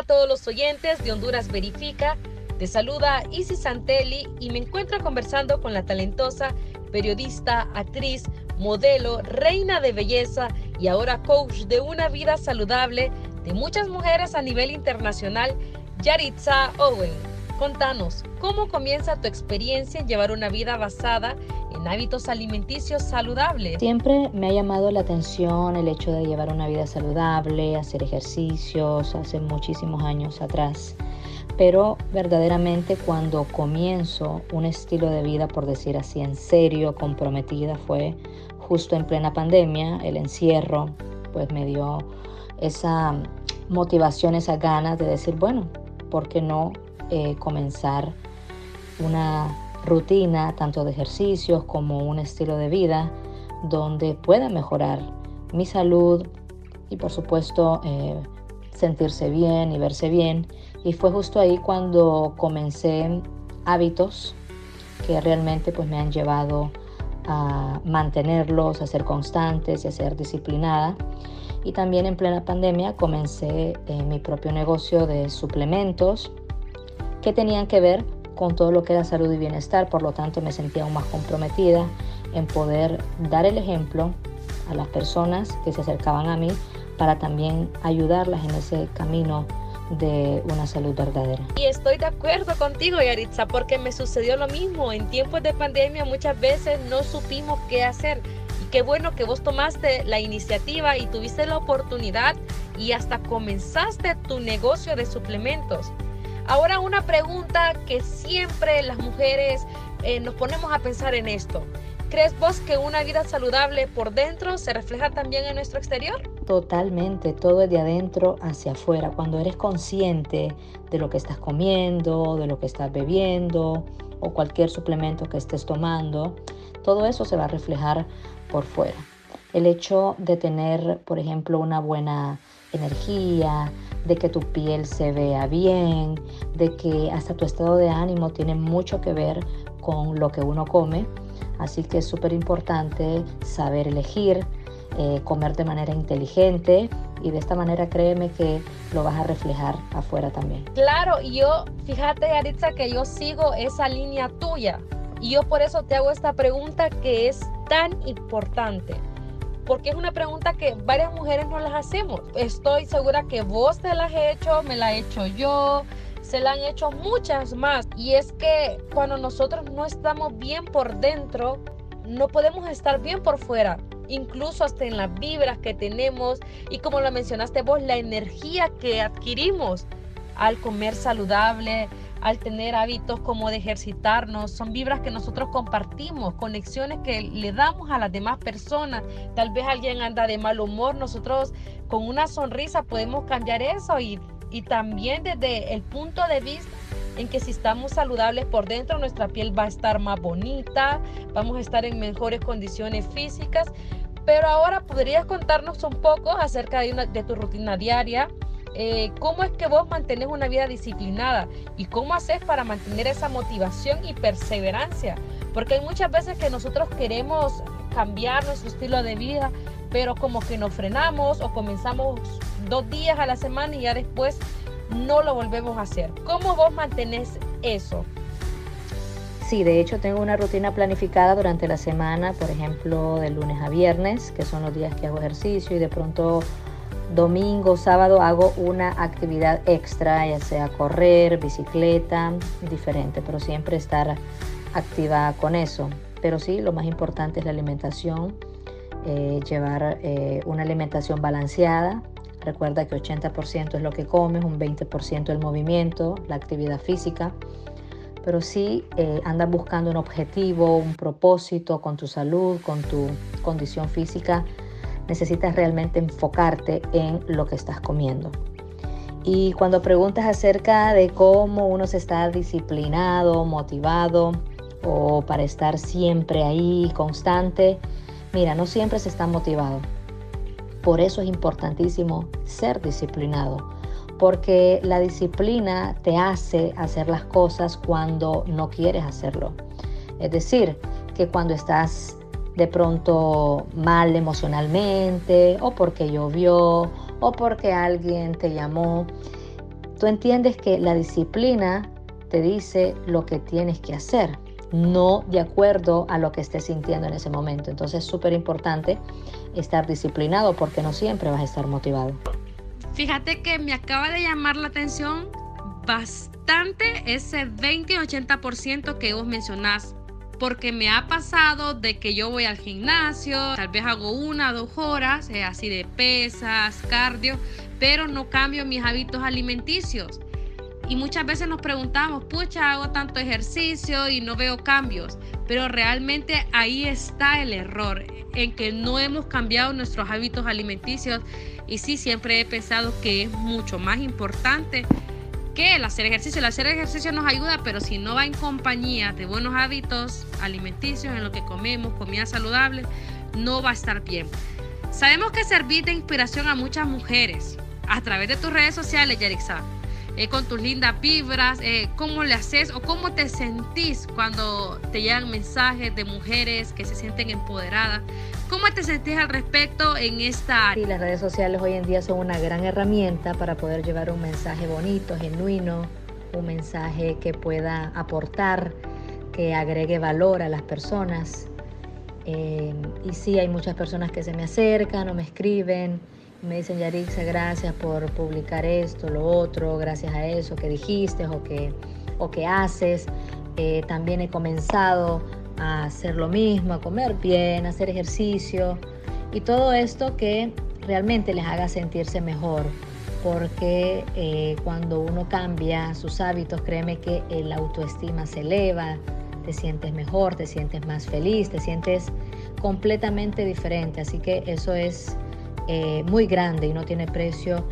a todos los oyentes de Honduras Verifica. Te saluda Isis Santelli y me encuentro conversando con la talentosa periodista, actriz, modelo, reina de belleza y ahora coach de una vida saludable de muchas mujeres a nivel internacional, Yaritza Owen. Contanos, ¿cómo comienza tu experiencia en llevar una vida basada en hábitos alimenticios saludables? Siempre me ha llamado la atención el hecho de llevar una vida saludable, hacer ejercicios, hace muchísimos años atrás. Pero verdaderamente cuando comienzo un estilo de vida, por decir así, en serio, comprometida, fue justo en plena pandemia, el encierro, pues me dio esa motivación, esa ganas de decir, bueno, ¿por qué no eh, comenzar una rutina tanto de ejercicios como un estilo de vida donde pueda mejorar mi salud y por supuesto eh, sentirse bien y verse bien. Y fue justo ahí cuando comencé hábitos que realmente pues me han llevado a mantenerlos, a ser constantes y a ser disciplinada. Y también en plena pandemia comencé eh, mi propio negocio de suplementos que tenían que ver con todo lo que era salud y bienestar, por lo tanto me sentía aún más comprometida en poder dar el ejemplo a las personas que se acercaban a mí para también ayudarlas en ese camino de una salud verdadera. Y estoy de acuerdo contigo, Yaritza, porque me sucedió lo mismo. En tiempos de pandemia muchas veces no supimos qué hacer. Y qué bueno que vos tomaste la iniciativa y tuviste la oportunidad y hasta comenzaste tu negocio de suplementos. Ahora una pregunta que siempre las mujeres eh, nos ponemos a pensar en esto. ¿Crees vos que una vida saludable por dentro se refleja también en nuestro exterior? Totalmente, todo es de adentro hacia afuera. Cuando eres consciente de lo que estás comiendo, de lo que estás bebiendo o cualquier suplemento que estés tomando, todo eso se va a reflejar por fuera. El hecho de tener, por ejemplo, una buena energía, de que tu piel se vea bien, de que hasta tu estado de ánimo tiene mucho que ver con lo que uno come. Así que es súper importante saber elegir, eh, comer de manera inteligente y de esta manera créeme que lo vas a reflejar afuera también. Claro, y yo, fíjate Aritza que yo sigo esa línea tuya y yo por eso te hago esta pregunta que es tan importante porque es una pregunta que varias mujeres no las hacemos. Estoy segura que vos te la has hecho, me la he hecho yo, se la han hecho muchas más. Y es que cuando nosotros no estamos bien por dentro, no podemos estar bien por fuera incluso hasta en las vibras que tenemos y como lo mencionaste vos, la energía que adquirimos al comer saludable, al tener hábitos como de ejercitarnos, son vibras que nosotros compartimos, conexiones que le damos a las demás personas. Tal vez alguien anda de mal humor, nosotros con una sonrisa podemos cambiar eso y, y también desde el punto de vista en que si estamos saludables por dentro, nuestra piel va a estar más bonita, vamos a estar en mejores condiciones físicas. Pero ahora podrías contarnos un poco acerca de, una, de tu rutina diaria, eh, cómo es que vos mantenés una vida disciplinada y cómo haces para mantener esa motivación y perseverancia. Porque hay muchas veces que nosotros queremos cambiar nuestro estilo de vida, pero como que nos frenamos o comenzamos dos días a la semana y ya después no lo volvemos a hacer. ¿Cómo vos mantenés eso? Sí, de hecho tengo una rutina planificada durante la semana, por ejemplo, de lunes a viernes, que son los días que hago ejercicio y de pronto domingo, sábado hago una actividad extra, ya sea correr, bicicleta, diferente, pero siempre estar activa con eso. Pero sí, lo más importante es la alimentación, eh, llevar eh, una alimentación balanceada. Recuerda que 80% es lo que comes, un 20% el movimiento, la actividad física. Pero sí eh, buscando un objetivo, un propósito con tu salud, con tu condición física necesitas realmente enfocarte en lo que estás comiendo. Y cuando preguntas acerca de cómo uno se está disciplinado, motivado o para estar siempre ahí, constante, mira, no siempre se está motivado. Por eso es importantísimo ser disciplinado, porque la disciplina te hace hacer las cosas cuando no quieres hacerlo. Es decir, que cuando estás de pronto mal emocionalmente o porque llovió o porque alguien te llamó. tú entiendes que la disciplina te dice lo que tienes que hacer, no de acuerdo a lo que estés sintiendo en ese momento. Entonces es súper importante estar disciplinado porque no siempre vas a estar motivado. Fíjate que me acaba de llamar la atención bastante ese 20 y 80% que vos mencionás porque me ha pasado de que yo voy al gimnasio, tal vez hago una dos horas, eh, así de pesas, cardio, pero no cambio mis hábitos alimenticios. Y muchas veces nos preguntamos, pucha, hago tanto ejercicio y no veo cambios, pero realmente ahí está el error, en que no hemos cambiado nuestros hábitos alimenticios. Y sí, siempre he pensado que es mucho más importante el hacer ejercicio. El hacer ejercicio nos ayuda, pero si no va en compañía de buenos hábitos alimenticios, en lo que comemos, comida saludable, no va a estar bien. Sabemos que servir de inspiración a muchas mujeres a través de tus redes sociales, Yarixa. Eh, con tus lindas vibras, eh, cómo le haces o cómo te sentís cuando te llegan mensajes de mujeres que se sienten empoderadas. ¿Cómo te sentís al respecto en esta área? Sí, las redes sociales hoy en día son una gran herramienta para poder llevar un mensaje bonito, genuino, un mensaje que pueda aportar, que agregue valor a las personas. Eh, y sí, hay muchas personas que se me acercan o me escriben me dicen, Yarixa, gracias por publicar esto, lo otro, gracias a eso que dijiste o que, o que haces. Eh, también he comenzado a hacer lo mismo, a comer bien, a hacer ejercicio y todo esto que realmente les haga sentirse mejor. Porque eh, cuando uno cambia sus hábitos, créeme que la autoestima se eleva, te sientes mejor, te sientes más feliz, te sientes completamente diferente. Así que eso es eh, muy grande y no tiene precio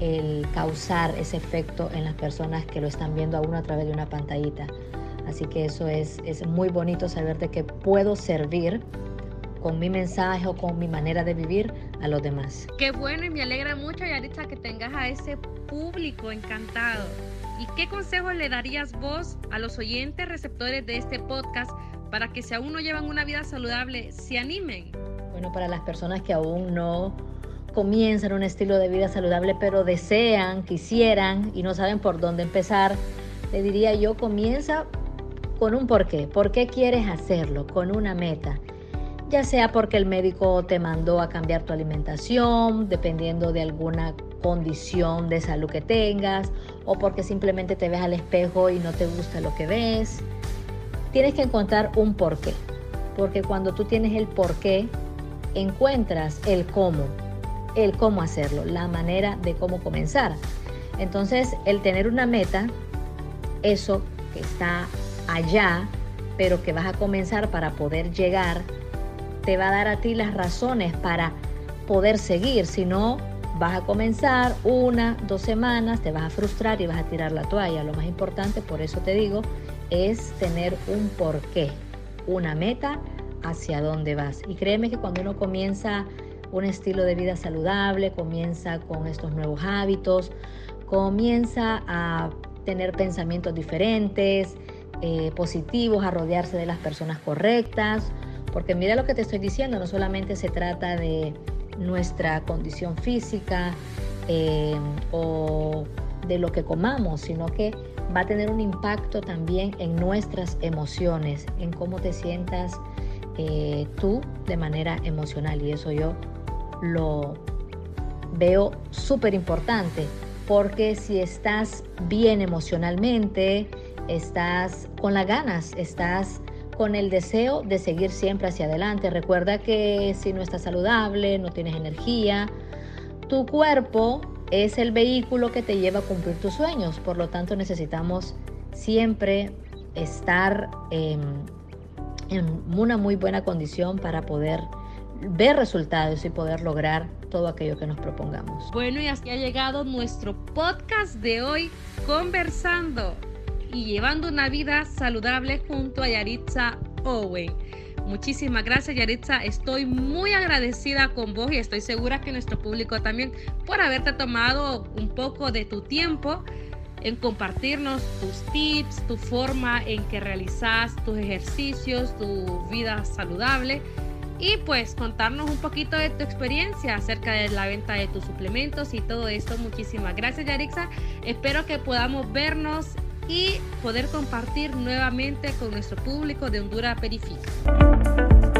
el causar ese efecto en las personas que lo están viendo a uno a través de una pantallita. Así que eso es, es muy bonito saber de que puedo servir con mi mensaje o con mi manera de vivir a los demás. Qué bueno y me alegra mucho, Yaritza, que tengas a ese público encantado. ¿Y qué consejo le darías vos a los oyentes receptores de este podcast para que si aún no llevan una vida saludable, se animen? Bueno, para las personas que aún no comienzan un estilo de vida saludable, pero desean, quisieran y no saben por dónde empezar, le diría yo, comienza con un porqué. ¿Por qué quieres hacerlo? Con una meta. Ya sea porque el médico te mandó a cambiar tu alimentación, dependiendo de alguna condición de salud que tengas, o porque simplemente te ves al espejo y no te gusta lo que ves. Tienes que encontrar un porqué, porque cuando tú tienes el porqué, encuentras el cómo el cómo hacerlo, la manera de cómo comenzar. Entonces, el tener una meta, eso que está allá, pero que vas a comenzar para poder llegar, te va a dar a ti las razones para poder seguir. Si no, vas a comenzar una, dos semanas, te vas a frustrar y vas a tirar la toalla. Lo más importante, por eso te digo, es tener un porqué, una meta hacia dónde vas. Y créeme que cuando uno comienza un estilo de vida saludable, comienza con estos nuevos hábitos, comienza a tener pensamientos diferentes, eh, positivos, a rodearse de las personas correctas, porque mira lo que te estoy diciendo, no solamente se trata de nuestra condición física eh, o de lo que comamos, sino que va a tener un impacto también en nuestras emociones, en cómo te sientas eh, tú de manera emocional. Y eso yo lo veo súper importante porque si estás bien emocionalmente, estás con las ganas, estás con el deseo de seguir siempre hacia adelante. Recuerda que si no estás saludable, no tienes energía, tu cuerpo es el vehículo que te lleva a cumplir tus sueños. Por lo tanto, necesitamos siempre estar en, una muy buena condición para poder ver resultados y poder lograr todo aquello que nos propongamos. Bueno, y así ha llegado nuestro podcast de hoy, conversando y llevando una vida saludable junto a Yaritza Owen. Muchísimas gracias Yaritza, estoy muy agradecida con vos y estoy segura que nuestro público también por haberte tomado un poco de tu tiempo en compartirnos tus tips, tu forma en que realizas tus ejercicios, tu vida saludable y pues contarnos un poquito de tu experiencia acerca de la venta de tus suplementos y todo esto. Muchísimas gracias Yarixa, espero que podamos vernos y poder compartir nuevamente con nuestro público de Honduras Perifica.